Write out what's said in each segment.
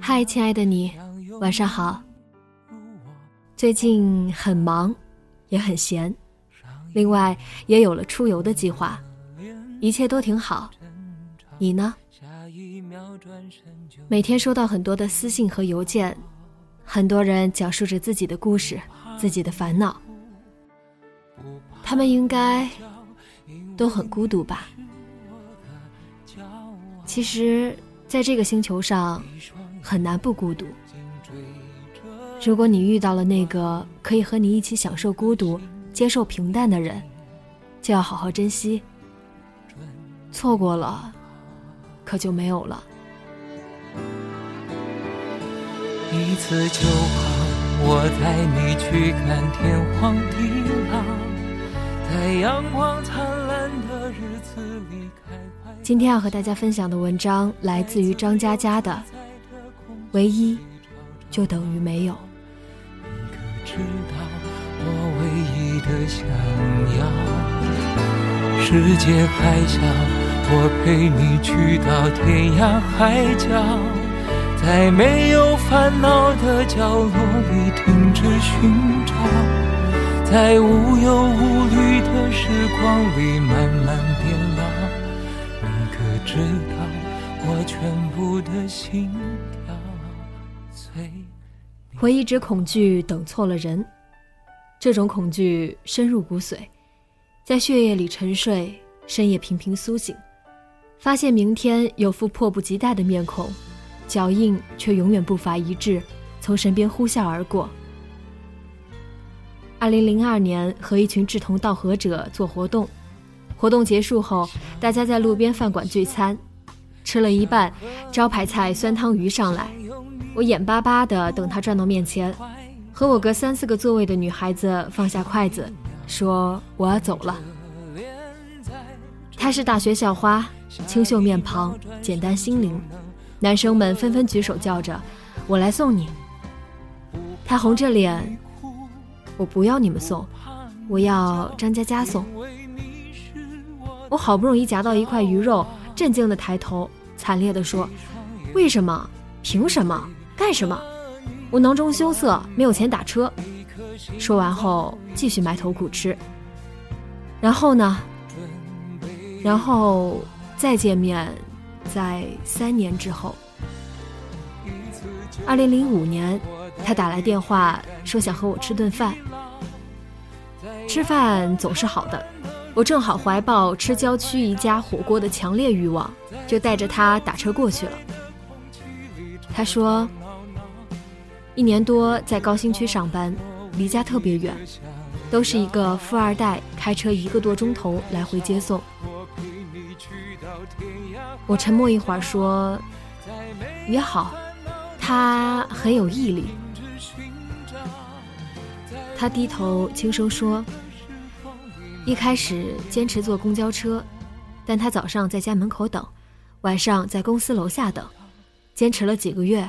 嗨，亲爱的你，晚上好。最近很忙，也很闲，另外也有了出游的计划，一切都挺好。你呢？每天收到很多的私信和邮件，很多人讲述着自己的故事、自己的烦恼，他们应该都很孤独吧？其实，在这个星球上。很难不孤独。如果你遇到了那个可以和你一起享受孤独、接受平淡的人，就要好好珍惜。错过了，可就没有了。一次就好，我带你去看天荒地老，在阳光灿烂。今天要和大家分享的文章来自于张嘉佳的。唯一，就等于没有。你可知道我唯一的想要？世界还小，我陪你去到天涯海角，在没有烦恼的角落里停止寻找，在无忧无虑的我一直恐惧等错了人，这种恐惧深入骨髓，在血液里沉睡，深夜频频苏醒，发现明天有副迫不及待的面孔，脚印却永远步伐一致，从身边呼啸而过。二零零二年和一群志同道合者做活动，活动结束后，大家在路边饭馆聚餐，吃了一半，招牌菜酸汤鱼上来。我眼巴巴地等他转到面前，和我隔三四个座位的女孩子放下筷子，说：“我要走了。”她是大学校花，清秀面庞，简单心灵，男生们纷纷举手叫着：“我来送你。”她红着脸：“我不要你们送，我要张佳佳送。”我好不容易夹到一块鱼肉，震惊地抬头，惨烈地说：“为什么？凭什么？”干什么？我囊中羞涩，没有钱打车。说完后，继续埋头苦吃。然后呢？然后再见面，在三年之后。二零零五年，他打来电话说想和我吃顿饭。吃饭总是好的，我正好怀抱吃郊区一家火锅的强烈欲望，就带着他打车过去了。他说。一年多在高新区上班，离家特别远，都是一个富二代开车一个多钟头来回接送。我沉默一会儿说：“也好。”他很有毅力。他低头轻声说：“一开始坚持坐公交车，但他早上在家门口等，晚上在公司楼下等，坚持了几个月。”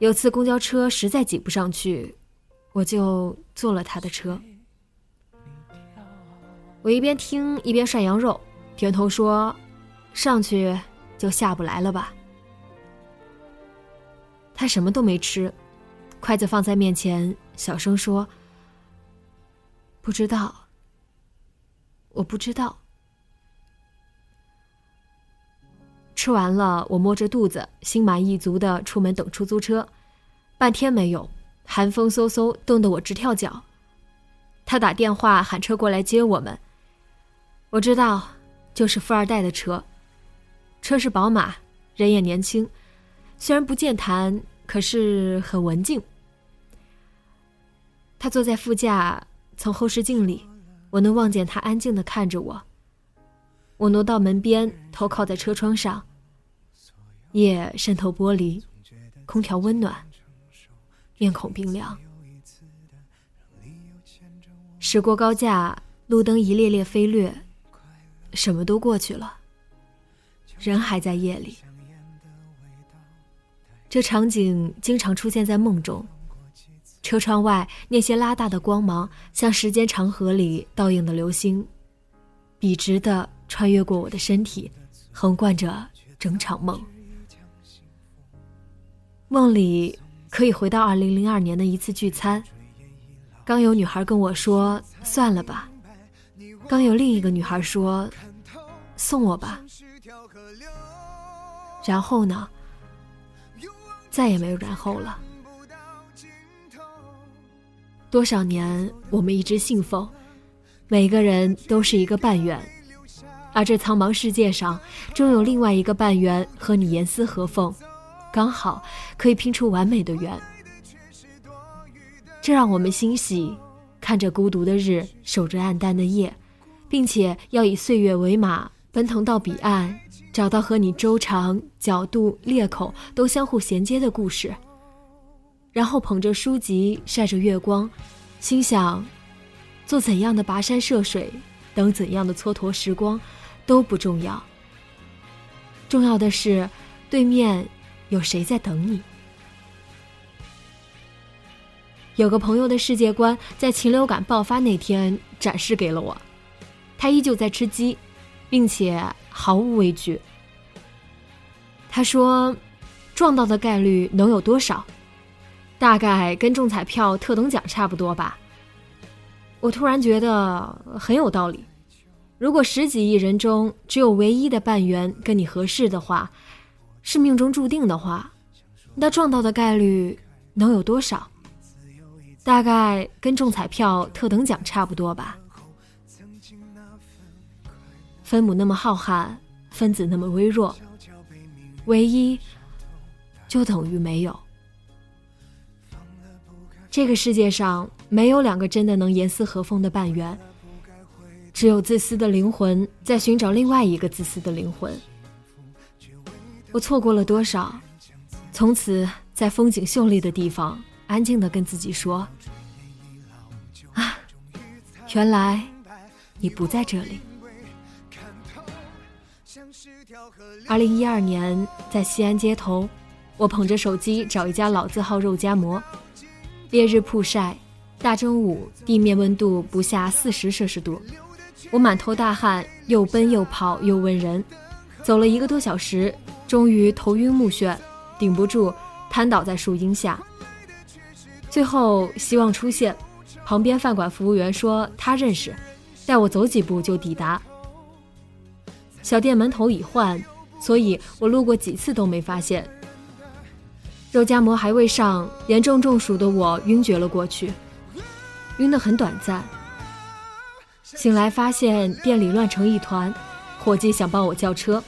有次公交车实在挤不上去，我就坐了他的车。我一边听一边涮羊肉，点头说：“上去就下不来了吧？”他什么都没吃，筷子放在面前，小声说：“不知道。”我不知道。吃完了，我摸着肚子，心满意足的出门等出租车，半天没有，寒风嗖嗖，冻得我直跳脚。他打电话喊车过来接我们。我知道，就是富二代的车，车是宝马，人也年轻，虽然不健谈，可是很文静。他坐在副驾，从后视镜里，我能望见他安静的看着我。我挪到门边，头靠在车窗上。夜渗透玻璃，空调温暖，面孔冰凉。驶过高架，路灯一列列飞掠，什么都过去了，人还在夜里。这场景经常出现在梦中。车窗外那些拉大的光芒，像时间长河里倒映的流星，笔直的穿越过我的身体，横贯着整场梦。梦里可以回到二零零二年的一次聚餐，刚有女孩跟我说“算了吧”，刚有另一个女孩说“送我吧”，然后呢，再也没有然后了。多少年，我们一直信奉，每个人都是一个半圆，而这苍茫世界上，终有另外一个半圆和你严丝合缝。刚好可以拼出完美的圆，这让我们欣喜，看着孤独的日，守着暗淡的夜，并且要以岁月为马，奔腾到彼岸，找到和你周长、角度、裂口都相互衔接的故事。然后捧着书籍，晒着月光，心想：做怎样的跋山涉水，等怎样的蹉跎时光，都不重要。重要的是，对面。有谁在等你？有个朋友的世界观在禽流感爆发那天展示给了我，他依旧在吃鸡，并且毫无畏惧。他说：“撞到的概率能有多少？大概跟中彩票特等奖差不多吧。”我突然觉得很有道理。如果十几亿人中只有唯一的半圆跟你合适的话。是命中注定的话，那撞到的概率能有多少？大概跟中彩票特等奖差不多吧。分母那么浩瀚，分子那么微弱，唯一就等于没有。这个世界上没有两个真的能严丝合缝的半圆，只有自私的灵魂在寻找另外一个自私的灵魂。我错过了多少？从此在风景秀丽的地方，安静的跟自己说：“啊，原来你不在这里。”二零一二年，在西安街头，我捧着手机找一家老字号肉夹馍。烈日曝晒，大中午，地面温度不下四十摄氏度，我满头大汗，又奔又跑又问人，走了一个多小时。终于头晕目眩，顶不住，瘫倒在树荫下。最后希望出现，旁边饭馆服务员说他认识，带我走几步就抵达。小店门头已换，所以我路过几次都没发现。肉夹馍还未上，严重中暑的我晕厥了过去，晕得很短暂。醒来发现店里乱成一团，伙计想帮我叫车。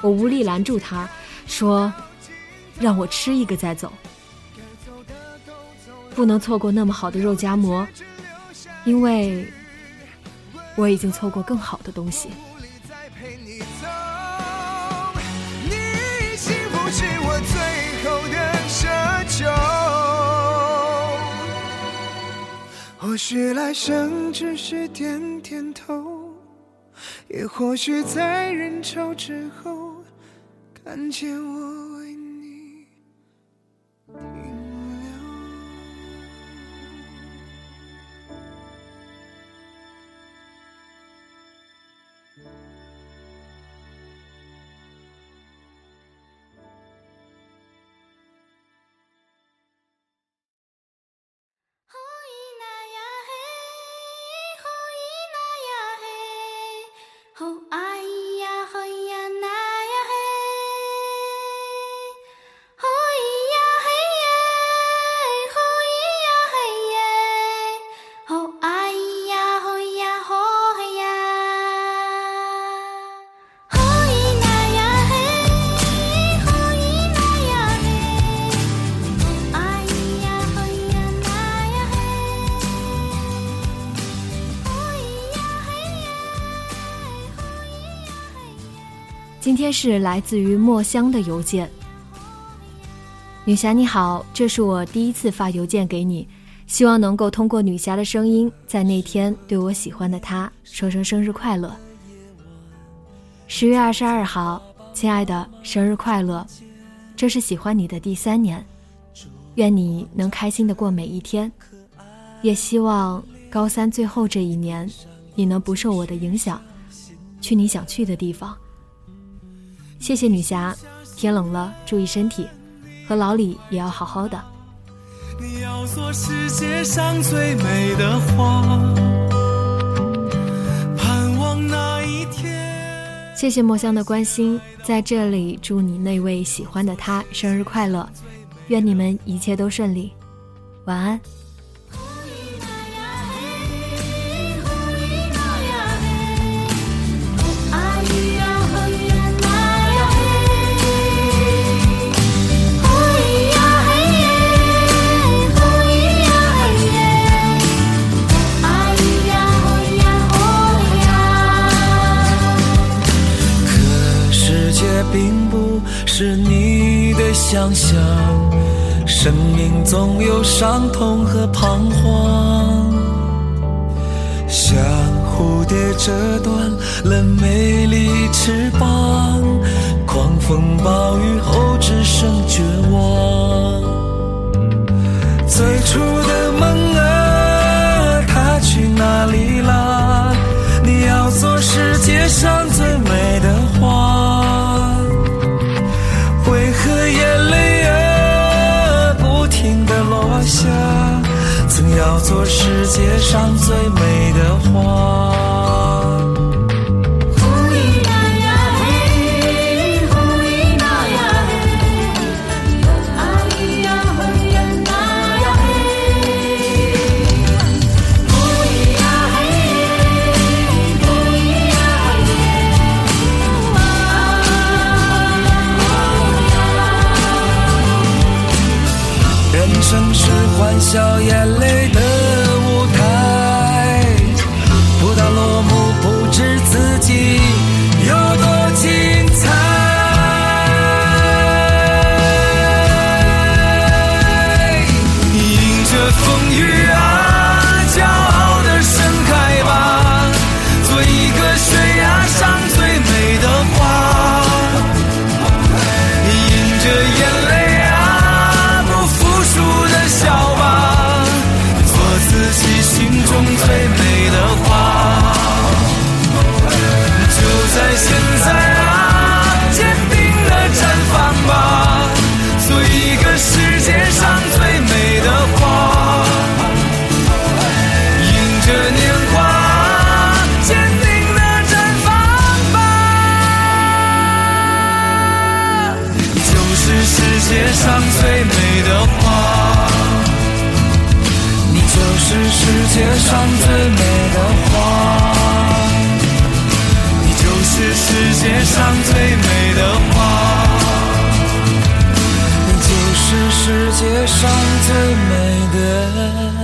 我无力拦住他，说：“让我吃一个再走，不能错过那么好的肉夹馍，因为我已经错过更好的东西。”你是不是我最许来生只是点点头，也或许在人潮之后。看见我。今今天是来自于墨香的邮件。女侠你好，这是我第一次发邮件给你，希望能够通过女侠的声音，在那天对我喜欢的他说声生日快乐。十月二十二号，亲爱的，生日快乐！这是喜欢你的第三年，愿你能开心的过每一天，也希望高三最后这一年，你能不受我的影响，去你想去的地方。谢谢女侠，天冷了注意身体，和老李也要好好的。你要做世界上最美的花，盼望那一天。谢谢墨香的关心，在这里祝你那位喜欢的他生日快乐，愿你们一切都顺利，晚安。想，生命总有伤痛和彷徨，像蝴蝶折断了美丽翅膀，狂风暴雨后只剩绝上最是世界上最美的花，你就是世界上最美的花。你就是世界上最美的花。